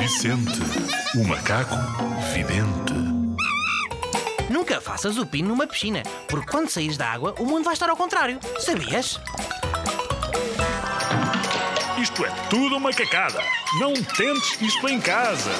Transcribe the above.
Vicente, o macaco vidente. Nunca faças o pino numa piscina, porque quando saís da água, o mundo vai estar ao contrário. Sabias? Isto é tudo uma cacada. Não tentes isto em casa.